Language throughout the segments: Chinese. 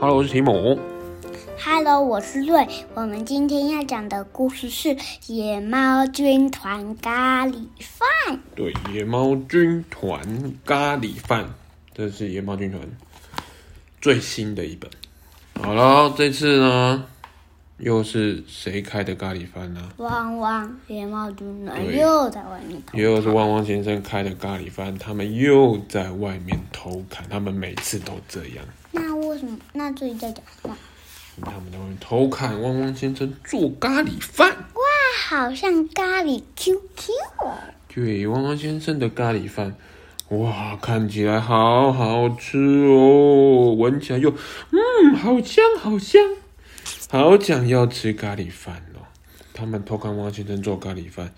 Hello，我是提姆。Hello，我是瑞。我们今天要讲的故事是《野猫军团咖喱饭》。对，《野猫军团咖喱饭》，这是野猫军团最新的一本。好了，这次呢，又是谁开的咖喱饭呢？汪汪，野猫军团又在外面偷。又是汪汪先生开的咖喱饭，他们又在外面偷看，他们每次都这样。什么？那这里在讲话？他们都会偷看汪汪先生做咖喱饭。哇，好像咖喱 QQ 啊！对，汪汪先生的咖喱饭，哇，看起来好好吃哦，闻起来又，嗯，好香好香，好想要吃咖喱饭哦。他们偷看汪汪先生做咖喱饭，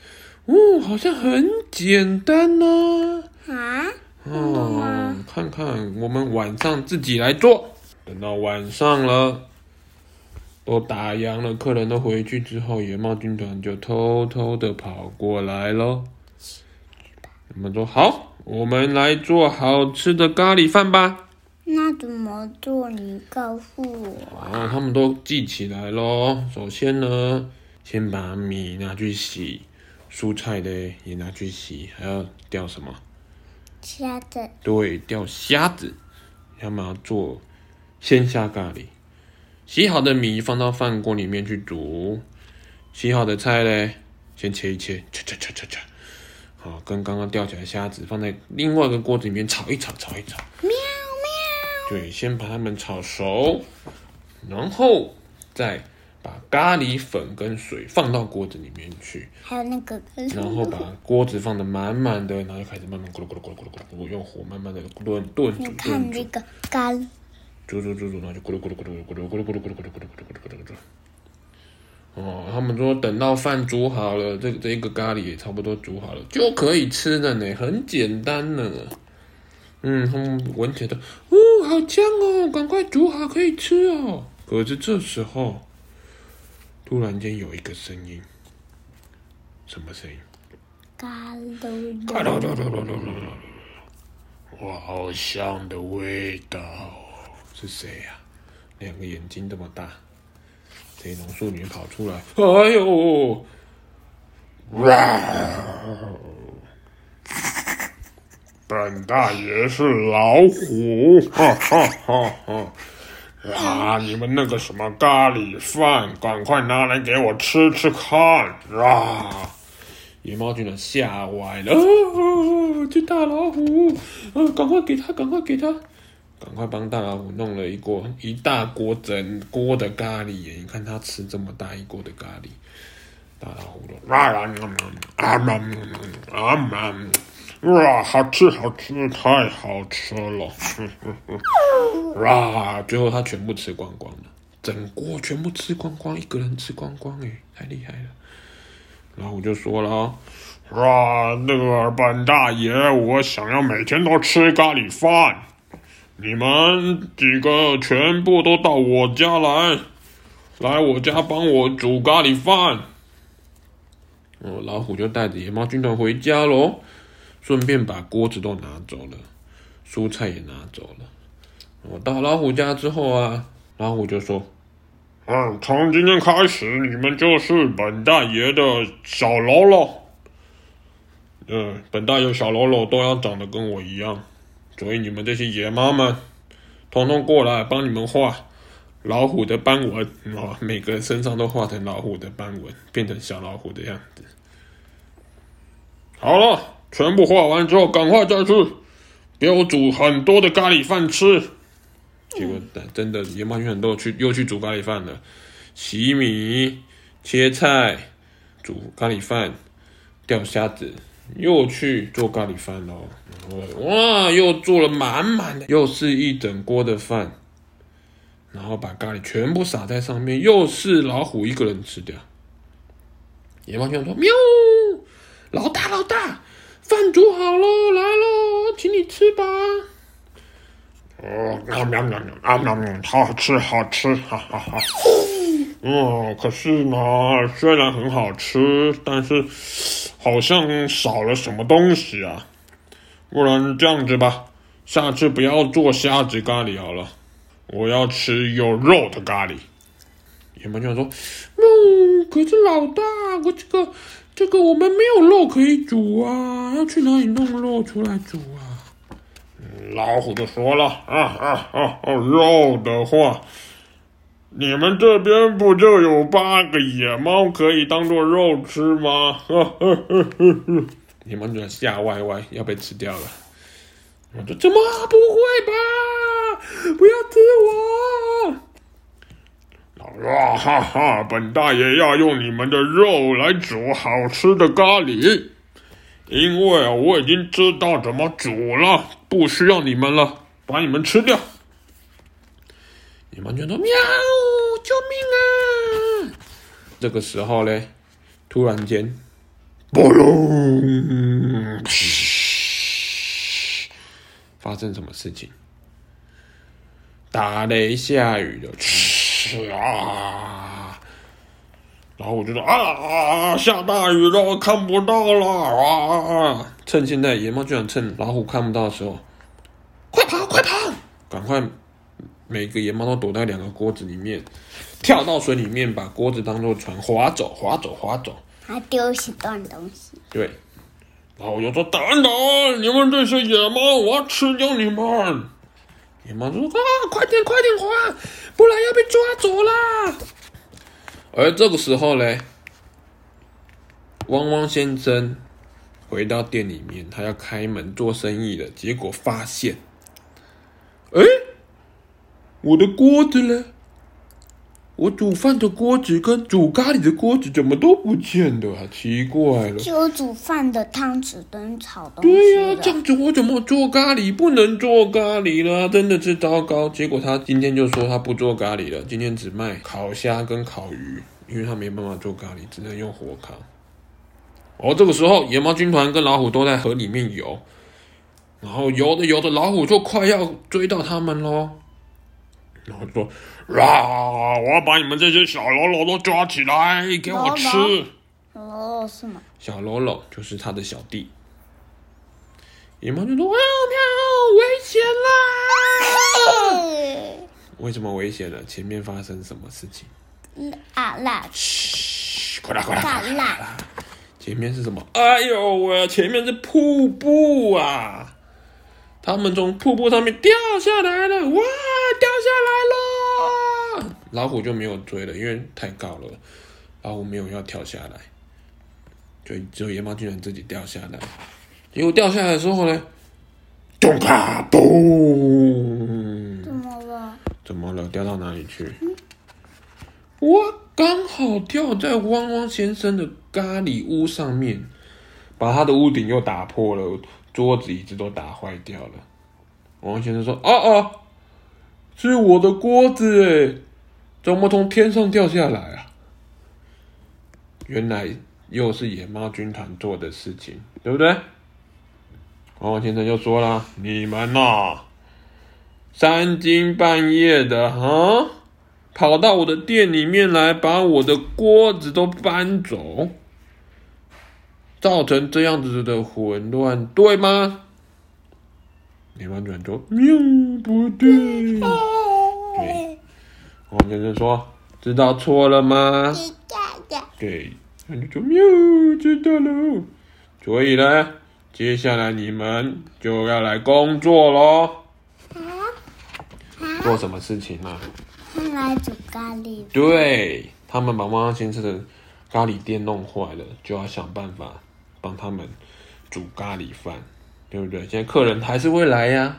哦，好像很简单呢。啊？哦，看看我们晚上自己来做。等到晚上了。都打烊了，客人都回去之后，野猫军团就偷偷的跑过来喽。我们说好，我们来做好吃的咖喱饭吧。那怎么做？你告诉我。啊，他们都记起来喽。首先呢，先把米拿去洗，蔬菜的也拿去洗，还要掉什么？虾子。对，掉虾子。他们要做鲜虾咖喱。洗好的米放到饭锅里面去煮，洗好的菜嘞，先切一切，切切切切切，好，跟刚刚钓起来的虾子放在另外一个锅子里面炒一炒，炒一炒。喵喵。对，先把它们炒熟，然后再把咖喱粉跟水放到锅子里面去。还有那个。然后把锅子放的满满的，然后就开始慢慢咕噜咕噜咕噜咕噜咕噜，用火慢慢的炖炖煮。你看这个咖。煮煮煮煮，然后就咕噜咕噜咕噜咕噜咕噜咕噜咕噜咕噜咕噜咕噜咕噜咕噜咕噜。哦，他们说等到饭煮好了，这个这个咖喱也差不多煮好了，就可以吃了呢，很简单呢。嗯，他们闻起来，哦，好香哦，赶快煮好可以吃哦。可是这时候，突然间有一个声音，什么声音？咖噜噜。咖噜噜噜噜噜噜噜。哇，好香的味道。是谁呀、啊？两个眼睛这么大，从榕树里面跑出来。哎呦！哇！本大爷是老虎！哈哈哈哈！啊，你们那个什么咖喱饭，赶快拿来给我吃吃看！啊！野猫军团吓坏了。哦，这大老虎！啊，赶快给他，赶快给他！赶快帮大老虎弄了一锅一大锅整锅的咖喱耶！你看他吃这么大一锅的咖喱，大老虎说：“啊啊啊啊哇，好吃好吃，太好吃了！”哇，最后他全部吃光光了，整锅全部吃光光，一个人吃光光，哎，太厉害了！老虎就说了：“哇，那个本大爷，我想要每天都吃咖喱饭。”你们几个全部都到我家来，来我家帮我煮咖喱饭。哦，老虎就带着野猫军团回家喽，顺便把锅子都拿走了，蔬菜也拿走了。我到老虎家之后啊，老虎就说：“嗯，从今天开始，你们就是本大爷的小喽啰。嗯，本大爷小喽啰都要长得跟我一样。”所以你们这些野猫们，统统过来帮你们画老虎的斑纹啊！每个人身上都画成老虎的斑纹，变成小老虎的样子。好了，全部画完之后，赶快再去给我煮很多的咖喱饭吃。结果真的野猫军团都去又去煮咖喱饭了，洗米、切菜、煮咖喱饭、钓虾子。又去做咖喱饭喽，哇，又做了满满的，又是一整锅的饭，然后把咖喱全部撒在上面，又是老虎一个人吃掉。野猫军团说：“喵，老大老大，饭煮好喽，来喽，请你吃吧。”哦，喵喵喵喵，啊喵喵，好吃好吃，哈哈哈。嗯，可是呢，虽然很好吃，但是好像少了什么东西啊。不然这样子吧，下次不要做虾子咖喱好了，我要吃有肉的咖喱。野蛮军团说：“嗯，可是老大，我这个这个我们没有肉可以煮啊，要去哪里弄肉出来煮啊？”老虎就说了：“啊啊啊！肉的话，你们这边不就有八个野猫可以当做肉吃吗？”呵呵呵呵呵，野蛮军团吓歪歪，要被吃掉了。我说：“怎么不会吧？不要吃我！”啊哈哈！本大爷要用你们的肉来煮好吃的咖喱，因为我已经知道怎么煮了，不需要你们了，把你们吃掉。野蛮军团喵！救命啊！这个时候呢，突然间，发生什么事情？打雷下雨的。啊，然后我就说啊啊，下大雨了，我看不到了啊！趁现在野猫居然趁老虎看不到的时候，快跑快跑，赶快！每个野猫都躲在两个锅子里面，跳到水里面，把锅子当做船划走划走划走，还丢一段东西。对，然后我就说等等，你们这些野猫，我要吃掉你们！野猫说：“啊，快点，快点划，不然要被抓走啦！”而这个时候嘞，汪汪先生回到店里面，他要开门做生意了，结果发现，哎，我的锅子呢？我煮饭的锅子跟煮咖喱的锅子怎么都不见了啊？奇怪了！就煮饭的汤匙跟炒东西。对呀、啊，这样子我怎么做咖喱？不能做咖喱了，真的是糟糕。结果他今天就说他不做咖喱了，今天只卖烤虾跟烤鱼，因为他没办法做咖喱，只能用火烤。哦，这个时候野猫军团跟老虎都在河里面游，然后游着游着，老虎就快要追到他们喽。然后说：“啊，我要把你们这些小喽啰都抓起来，给我吃。”喽啰是吗？小喽啰就是他的小弟。野猫就说：“喵喵，危险啦！”为什么危险了？前面发生什么事情？啊啦！嘘，快啦快啦快啦！前面是什么？哎呦喂，前面是瀑布啊！他们从瀑布上面掉下来了，哇，掉下来了！老虎就没有追了，因为太高了，老虎没有要跳下来，就只有野猫居然自己掉下来。结果掉下来的时候呢，咚啪咚！怎么了？怎么了？掉到哪里去？嗯、我刚好掉在汪汪先生的咖喱屋上面，把他的屋顶又打破了。桌子、椅子都打坏掉了。汪汪先生说：“啊啊，是我的锅子哎，怎么从天上掉下来啊？”原来又是野猫军团做的事情，对不对？王先生就说了：“你们呐，三更半夜的啊，跑到我的店里面来，把我的锅子都搬走。”造成这样子的混乱，对吗？野蛮军团说：“喵，不。”对，王先生说：“知道错了吗？”知道的。对，那就说：“喵，知道了。”所以呢，接下来你们就要来工作喽。做什么事情呢？来煮咖喱。对，他们把汪汪先生的咖喱店弄坏了，就要想办法。帮他们煮咖喱饭，对不对？现在客人还是会来呀。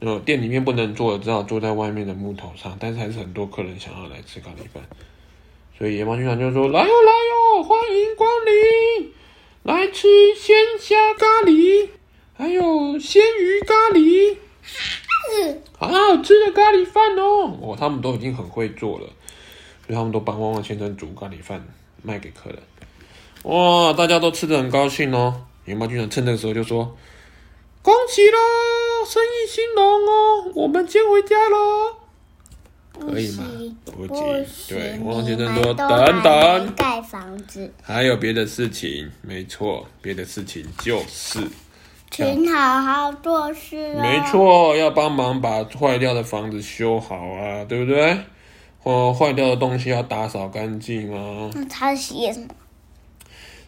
呃，店里面不能坐，只好坐在外面的木头上。但是还是很多客人想要来吃咖喱饭，所以野猫军团就说：“来哟来哟，欢迎光临，来吃鲜虾咖喱，还有鲜鱼咖喱，好好吃的咖喱饭哦。”哦，他们都已经很会做了，所以他们都帮汪汪先生煮咖喱饭卖给客人。哇！大家都吃得很高兴哦。野猫军团趁这个时候就说：“恭喜喽，生意兴隆哦，我们先回家喽。”可以吗？不行。对，汪汪先生说：“等等，盖房子，还有别的事情。没错，别的事情就是请好好做事哦。没错，要帮忙把坏掉的房子修好啊，对不对？或坏掉的东西要打扫干净啊。那他写什么？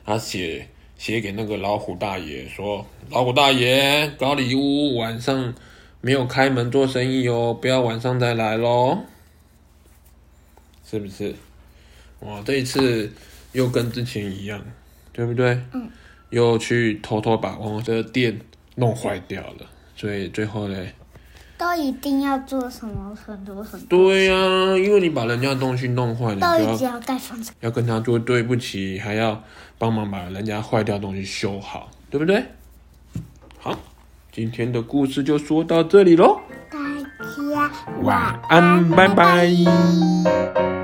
他写写给那个老虎大爷说：“老虎大爷，高丽屋晚上没有开门做生意哦，不要晚上再来喽。”是不是？哇，这一次又跟之前一样，对不对？嗯。又去偷偷把王这个店弄坏掉了，所以最后呢，都一定要做什么很多很多。对呀、啊，因为你把人家东西弄坏了，都一定要盖房子，要跟他说对不起，还要帮忙把人家坏掉的东西修好，对不对？好，今天的故事就说到这里喽，大家晚安，拜拜。拜拜。